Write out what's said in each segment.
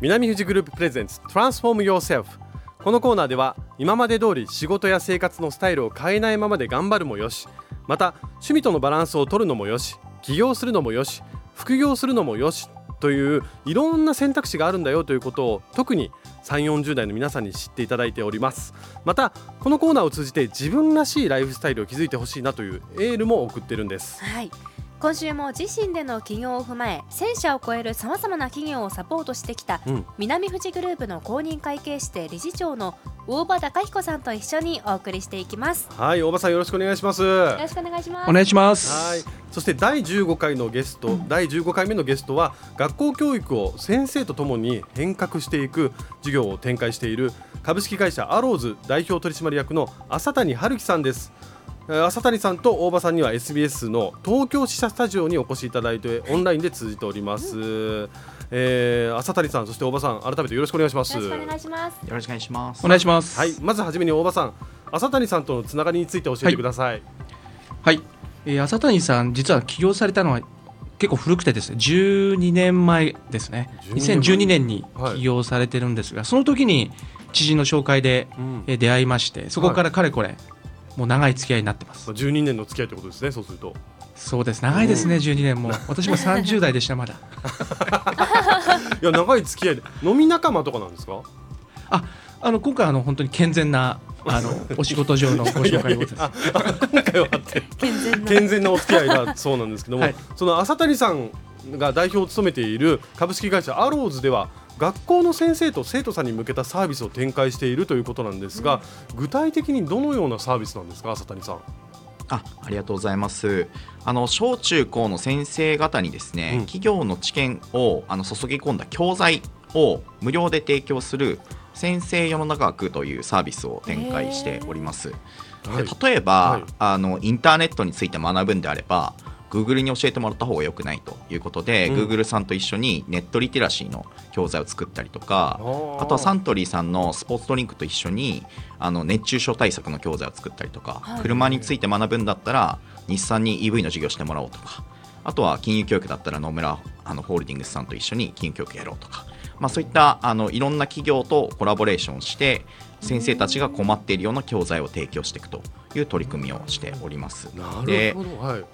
南富士グループプレゼンツ Transform Yourself このコーナーでは今まで通り仕事や生活のスタイルを変えないままで頑張るもよしまた趣味とのバランスを取るのもよし起業するのもよし副業するのもよしといういろんな選択肢があるんだよということを特に3 4 0代の皆さんに知っていただいております。またこのコーナーを通じて自分らしいライフスタイルを築いてほしいなというエールも送ってるんです。はい。今週も自身での起業を踏まえ1000社を超えるさまざまな企業をサポートしてきた、うん。南富士グループの公認会計士で理事長の大場隆彦さんと一緒にお送りしていきます。はい大場さんよろしくお願いします。よろしくお願いします。お願いします。はい、そして第15回のゲスト、第15回目のゲストは学校教育を先生とともに変革していく授業を展開している株式会社アローズ代表取締役の浅谷春樹さんです。えー浅谷さんと大場さんには SBS の東京支社スタジオにお越しいただいてオンラインで通じております。えー浅谷さんそして大場さん改めてよろしくお願いします。よろしくお願いしますよろしくお願いします。お願いします。はい、まずはじめに大場さん、浅谷さんとのつながりについて教えてください。はい。えー、浅谷さん、実は起業されたのは結構古くてですね、12年前ですね。12 2012年にはい起業されてるんですが、その時に知人の紹介で、うんえー出会いまして、そこからかれこれ、もう長い付き合いになってます。12年の付き合いということですね。そうすると。そうです。長いですね、12年も。私も30代でした、まだ。いや長い付き合いで飲み仲間とかなんですか？あ、あの今回あの本当に健全なあの お仕事上のご紹介でございます。今回はあって健全な健全なお付き合いだそうなんですけども、はいその浅谷さんが代表を務めている株式会社アローズでは学校の先生と生徒さんに向けたサービスを展開しているということなんですが、具体的にどのようなサービスなんですか浅谷さん。あ、ありがとうございます。あの小中高の先生方にですね、うん企業の知見をあの注ぎ込んだ教材を無料で提供する先生世の中学というサービスを展開しております。はいで例えば、はいあのインターネットについて学ぶんであれば Google に教えてもらった方が良くないということで、うん Google さんと一緒にネットリテラシーの教材を作ったりとかーあとはサントリーさんのスポーツドリンクと一緒にあの熱中症対策の教材を作ったりとか、はい車について学ぶんだったら日産に EV の授業してもらおうとかあとは金融教育だったら野村あのホールディングスさんと一緒に金融教育やろうとか、まあ、そういったあのいろんな企業とコラボレーションして先生たちが困っているような教材を提供していくという取り組みをしております。なでるほど、はい。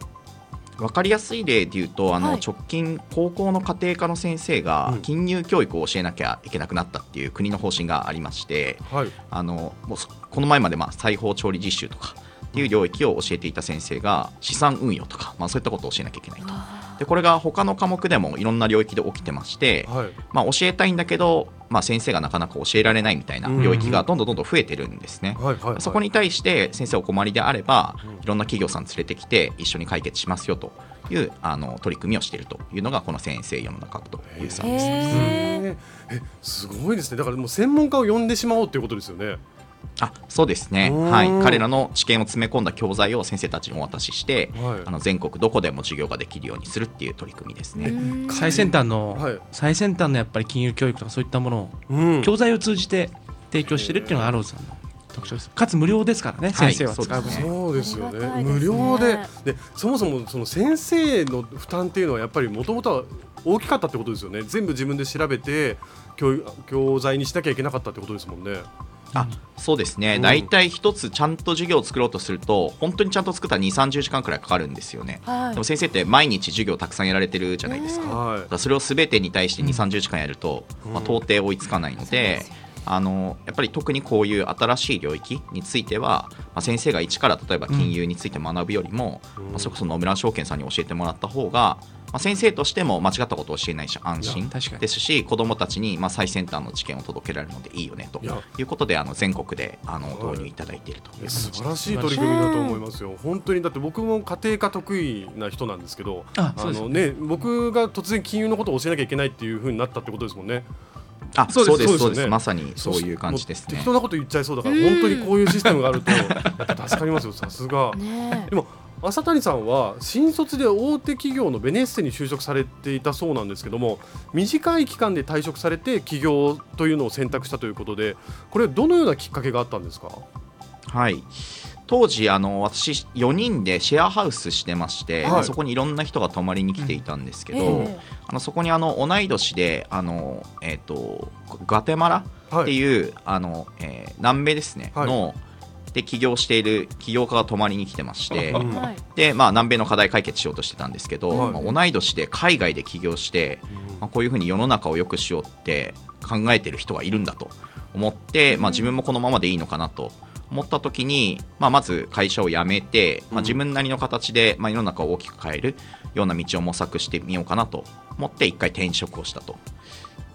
分かりやすい例で言うとあの、はい直近高校の家庭科の先生がうん金融教育を教えなきゃいけなくなったっていう国の方針がありましてはい。あのもうそこの前までまあ裁縫調理実習とかっていう領域を教えていた先生が資産運用とか、まあ、そういったことを教えなきゃいけないと。でこれが他の科目でもいろんな領域で起きてまして、はい。まあ、教えたいんだけど、まあ、先生がなかなか教えられないみたいな領域がどんどんどんどん増えてるんですね。はい。はい。そこに対して先生お困りであればうんいろんな企業さん連れてきて一緒に解決しますよというあの取り組みをしているというのがこの先生世の中というサービスです。へええすごいですね。だからもう専門家を呼んでしまおうということですよね。あそうですね、うんはい、彼らの知見を詰め込んだ教材を先生たちにお渡しして、はい。あの全国どこでも授業ができるようにするっていう取り組みですね。ー。最先端の、はい。最先端のやっぱり金融教育とかそういったものをうん。教材を通じて提供してるっていうのがアローズさんの特徴です。かつ無料ですからね、はい。先生は使うそうですよね。ね。無料で。でそもそもその先生の負担っていうのはやっぱりもともとは大きかったってことですよね。全部自分で調べて教教材にしなきゃいけなかったってことですもんねあそうですね、うん。大体一つちゃんと授業を作ろうとすると本当にちゃんと作ったら2 3 0時間くらいかかるんですよね。はい。でも先生って毎日授業たくさんやられてるじゃないですか。はだからそれを全てに対して2 3 0時間やると、うん。まあ、到底追いつかないので、あのやっぱり特にこういう新しい領域については、まあ、先生が一から例えば金融について学ぶよりも、うん。まあ、それこそ野村証券さんに教えてもらった方が、まあ、先生としても間違ったことを教えないし安い心や確かに。ですし子どもたちにまあ最先端の知見を届けられるのでいいよねということであの全国であのはい。導入いただいているとい素晴らしい取り組みだと思いますよ。本当にだって僕も家庭科得意な人なんですけどあのね。僕が突然金融のことを教えなきゃいけないっていう風になったってことですもんね。あそそううですそうですよね。そうです。まさにそういう感じですね。適当なこと言っちゃいそうだから本当にこういうシステムがあると助かりますよさすが。ねでも浅谷さんは新卒で大手企業のベネッセに就職されていたそうなんですけども短い期間で退職されて起業というのを選択したということでこれどのようなきっかけがあったんですか？はい。当時あの私4人でシェアハウスしてまして、はい。そこにいろんな人が泊まりに来ていたんですけど、ええ。あのそこにあの同い年であの、えー、とガテマラはいっていう、あのえー南米ですね、はい。ので起業している起業家が泊まりに来てまして、でまあ、南米の課題解決しようとしてたんですけど、はい。まあ同い年で海外で起業して、まあ、こういうふうに世の中を良くしようって考えてる人がいるんだと思って、まあ、自分もこのままでいいのかなと思った時に、まあ、まず会社を辞めて、まあ、自分なりの形で、まあ、世の中を大きく変えるような道を模索してみようかなと思って一回転職をしたと。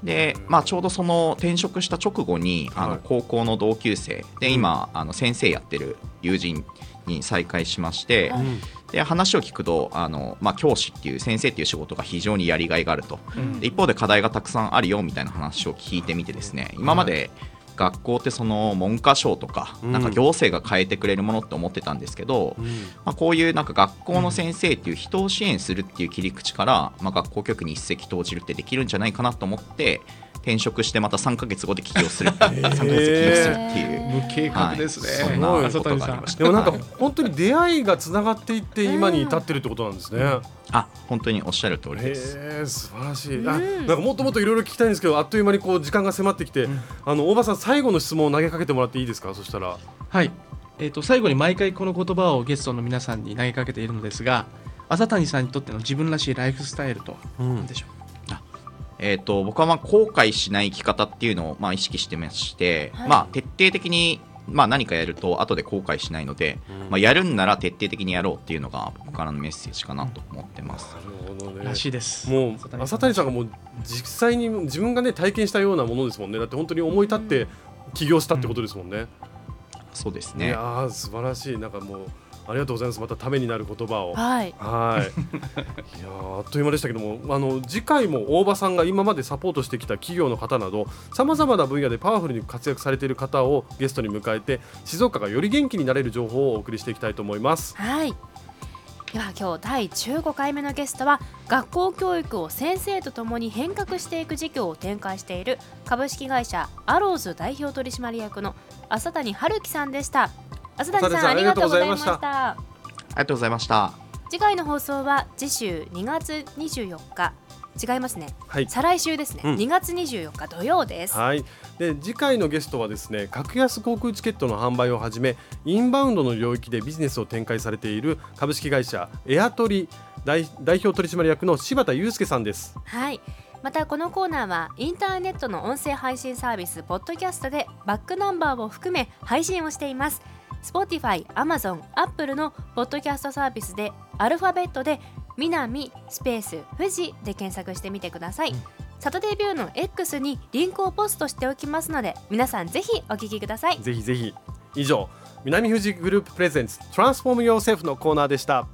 で、まあ、ちょうどその転職した直後にあはい。の高校の同級生で今あの先生やってる友人に再会しまして、はい。うん。で話を聞くとあの、まあ、教師っていう先生っていう仕事が非常にやりがいがあると。うん。で一方で課題がたくさんあるよみたいな話を聞いてみてですね今まで学校ってその文科省とかうん。なんか行政が変えてくれるものって思ってたんですけど、うん。まあ、こういうなんか学校の先生っていう人を支援するっていう切り口から、まあ、学校教育に一石投じるってできるんじゃないかなと思って転職してまた3か月後で起業する3ヶ月で起業するっていう。無計画ですね、はい。そんな朝ことがありました。でもなんか本当に出会いがつながっていって今に至ってるってことなんですね。あ本当におっしゃる通りです。素晴らしい、うん。あなんかもっともっといろいろ聞きたいんですけどあっという間にこう時間が迫ってきて、あの大場さん最後の質問を投げかけてもらっていいですか？そしたら。はい、えー、と最後に毎回この言葉をゲストの皆さんに投げかけているのですが朝谷さんにとっての自分らしいライフスタイルとは何でしょう、えー、と僕はまあ後悔しない生き方っていうのをまあ意識してまして、はい。まあ、徹底的にまあ何かやると後で後悔しないので、うん。まあ、やるんなら徹底的にやろうっていうのが僕からのメッセージかなと思ってます。なるほどね。らしいです。もう朝谷さんがもう実際に自分がね体験したようなものですもんね。だって本当に思い立って起業したってことですもんね、いそうですね。やー素晴らしい。なんかもうありがとうございます。またためになる言葉を。はい。はい。いやーあっという間でしたけども、あの次回も大場さんが今までサポートしてきた企業の方など、さまざまな分野でパワフルに活躍されている方をゲストに迎えて、静岡がより元気になれる情報をお送りしていきたいと思います。はい。では今日第15回目のゲストは学校教育を先生とともに変革していく事業を展開している株式会社アローズ代表取締役の浅谷春樹さんでした浅谷さんさんありがとうございました。ありがとうございました。次回の放送は次週2月24日。違いますね。はい。再来週ですね、うん。2月24日土曜です。はい。で次回のゲストはですね、格安航空チケットの販売をはじめ、インバウンドの領域でビジネスを展開されている株式会社エアトリ代代表取締役の柴田祐介さんです。はい。またこのコーナーはインターネットの音声配信サービスポッドキャストでバックナンバーを含め配信をしています Spotify、Amazon、Apple のポッドキャストサービスでアルファベットで南スペース富士で検索してみてください、サタデービューの X にリンクをポストしておきますので皆さんぜひお聞きくださいぜひぜひ。以上、南富士グループプレゼンツ Transform Yourself のコーナーでした。